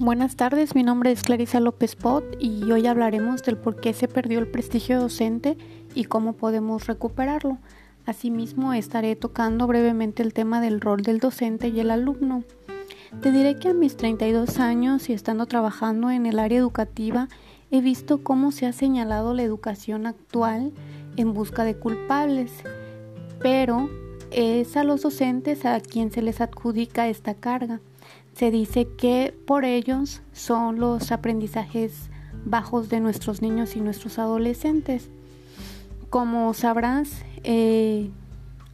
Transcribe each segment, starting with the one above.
Buenas tardes, mi nombre es Clarisa López Pot y hoy hablaremos del por qué se perdió el prestigio docente y cómo podemos recuperarlo. Asimismo, estaré tocando brevemente el tema del rol del docente y el alumno. Te diré que a mis 32 años y estando trabajando en el área educativa, he visto cómo se ha señalado la educación actual en busca de culpables, pero es a los docentes a quien se les adjudica esta carga se dice que por ellos son los aprendizajes bajos de nuestros niños y nuestros adolescentes. Como sabrás, eh,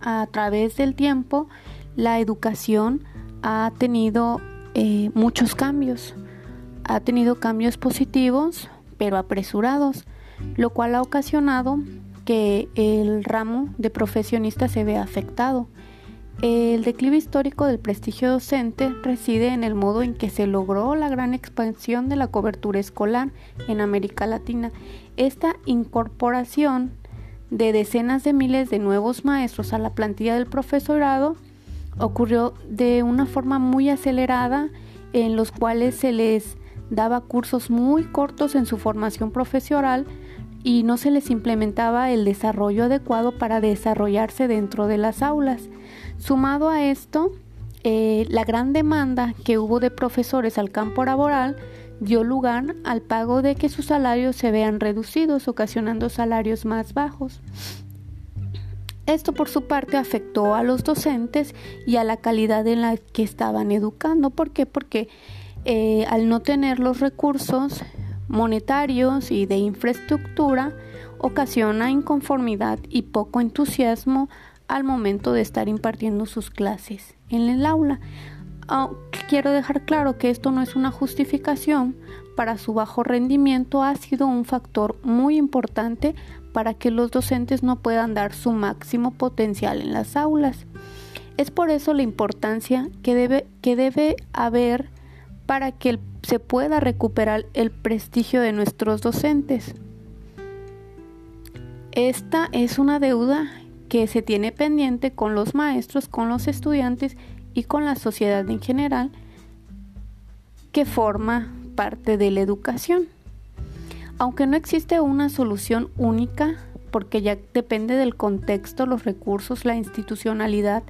a través del tiempo la educación ha tenido eh, muchos cambios, ha tenido cambios positivos pero apresurados, lo cual ha ocasionado que el ramo de profesionistas se vea afectado. El declive histórico del prestigio docente reside en el modo en que se logró la gran expansión de la cobertura escolar en América Latina. Esta incorporación de decenas de miles de nuevos maestros a la plantilla del profesorado ocurrió de una forma muy acelerada en los cuales se les daba cursos muy cortos en su formación profesional y no se les implementaba el desarrollo adecuado para desarrollarse dentro de las aulas. Sumado a esto, eh, la gran demanda que hubo de profesores al campo laboral dio lugar al pago de que sus salarios se vean reducidos, ocasionando salarios más bajos. Esto por su parte afectó a los docentes y a la calidad en la que estaban educando. ¿Por qué? Porque eh, al no tener los recursos monetarios y de infraestructura, ocasiona inconformidad y poco entusiasmo al momento de estar impartiendo sus clases en el aula. Ah, quiero dejar claro que esto no es una justificación para su bajo rendimiento, ha sido un factor muy importante para que los docentes no puedan dar su máximo potencial en las aulas. Es por eso la importancia que debe, que debe haber para que se pueda recuperar el prestigio de nuestros docentes. Esta es una deuda que se tiene pendiente con los maestros, con los estudiantes y con la sociedad en general que forma parte de la educación. Aunque no existe una solución única, porque ya depende del contexto, los recursos, la institucionalidad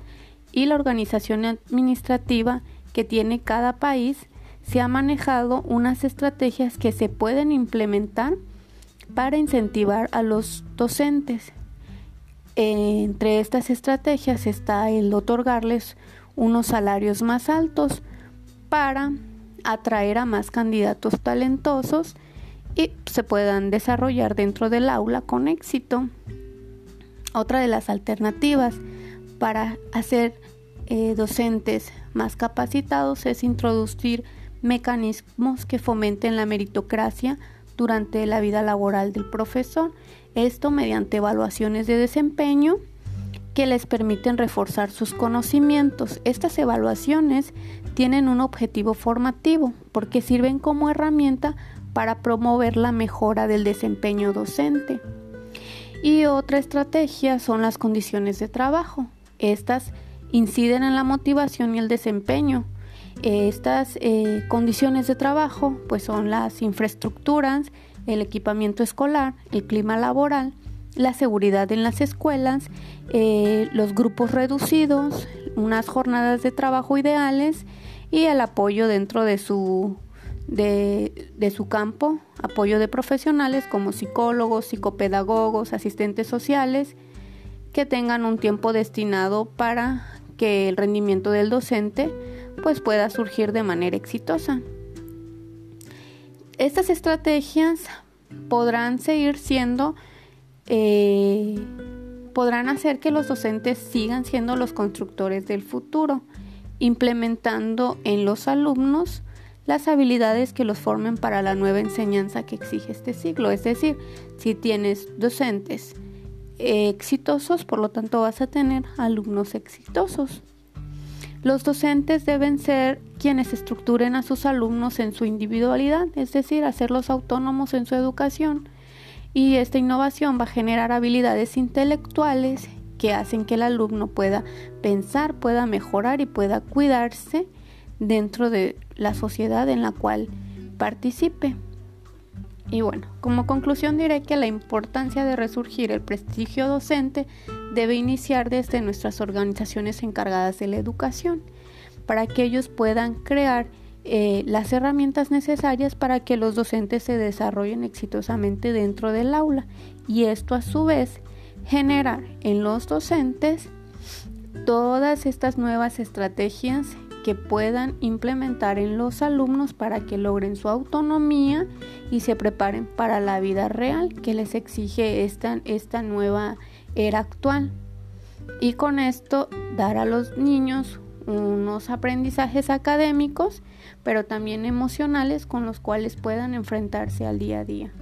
y la organización administrativa que tiene cada país, se ha manejado unas estrategias que se pueden implementar para incentivar a los docentes entre estas estrategias está el otorgarles unos salarios más altos para atraer a más candidatos talentosos y se puedan desarrollar dentro del aula con éxito. Otra de las alternativas para hacer eh, docentes más capacitados es introducir mecanismos que fomenten la meritocracia durante la vida laboral del profesor. Esto mediante evaluaciones de desempeño que les permiten reforzar sus conocimientos. Estas evaluaciones tienen un objetivo formativo porque sirven como herramienta para promover la mejora del desempeño docente. Y otra estrategia son las condiciones de trabajo. Estas inciden en la motivación y el desempeño. Estas eh, condiciones de trabajo pues son las infraestructuras, el equipamiento escolar, el clima laboral, la seguridad en las escuelas, eh, los grupos reducidos, unas jornadas de trabajo ideales y el apoyo dentro de su, de, de su campo, apoyo de profesionales como psicólogos, psicopedagogos, asistentes sociales, que tengan un tiempo destinado para que el rendimiento del docente pues pueda surgir de manera exitosa. Estas estrategias podrán seguir siendo, eh, podrán hacer que los docentes sigan siendo los constructores del futuro, implementando en los alumnos las habilidades que los formen para la nueva enseñanza que exige este siglo. Es decir, si tienes docentes exitosos, por lo tanto vas a tener alumnos exitosos. Los docentes deben ser quienes estructuren a sus alumnos en su individualidad, es decir, hacerlos autónomos en su educación. Y esta innovación va a generar habilidades intelectuales que hacen que el alumno pueda pensar, pueda mejorar y pueda cuidarse dentro de la sociedad en la cual participe. Y bueno, como conclusión diré que la importancia de resurgir el prestigio docente debe iniciar desde nuestras organizaciones encargadas de la educación, para que ellos puedan crear eh, las herramientas necesarias para que los docentes se desarrollen exitosamente dentro del aula. Y esto a su vez generar en los docentes todas estas nuevas estrategias que puedan implementar en los alumnos para que logren su autonomía y se preparen para la vida real que les exige esta, esta nueva era actual. Y con esto dar a los niños unos aprendizajes académicos, pero también emocionales con los cuales puedan enfrentarse al día a día.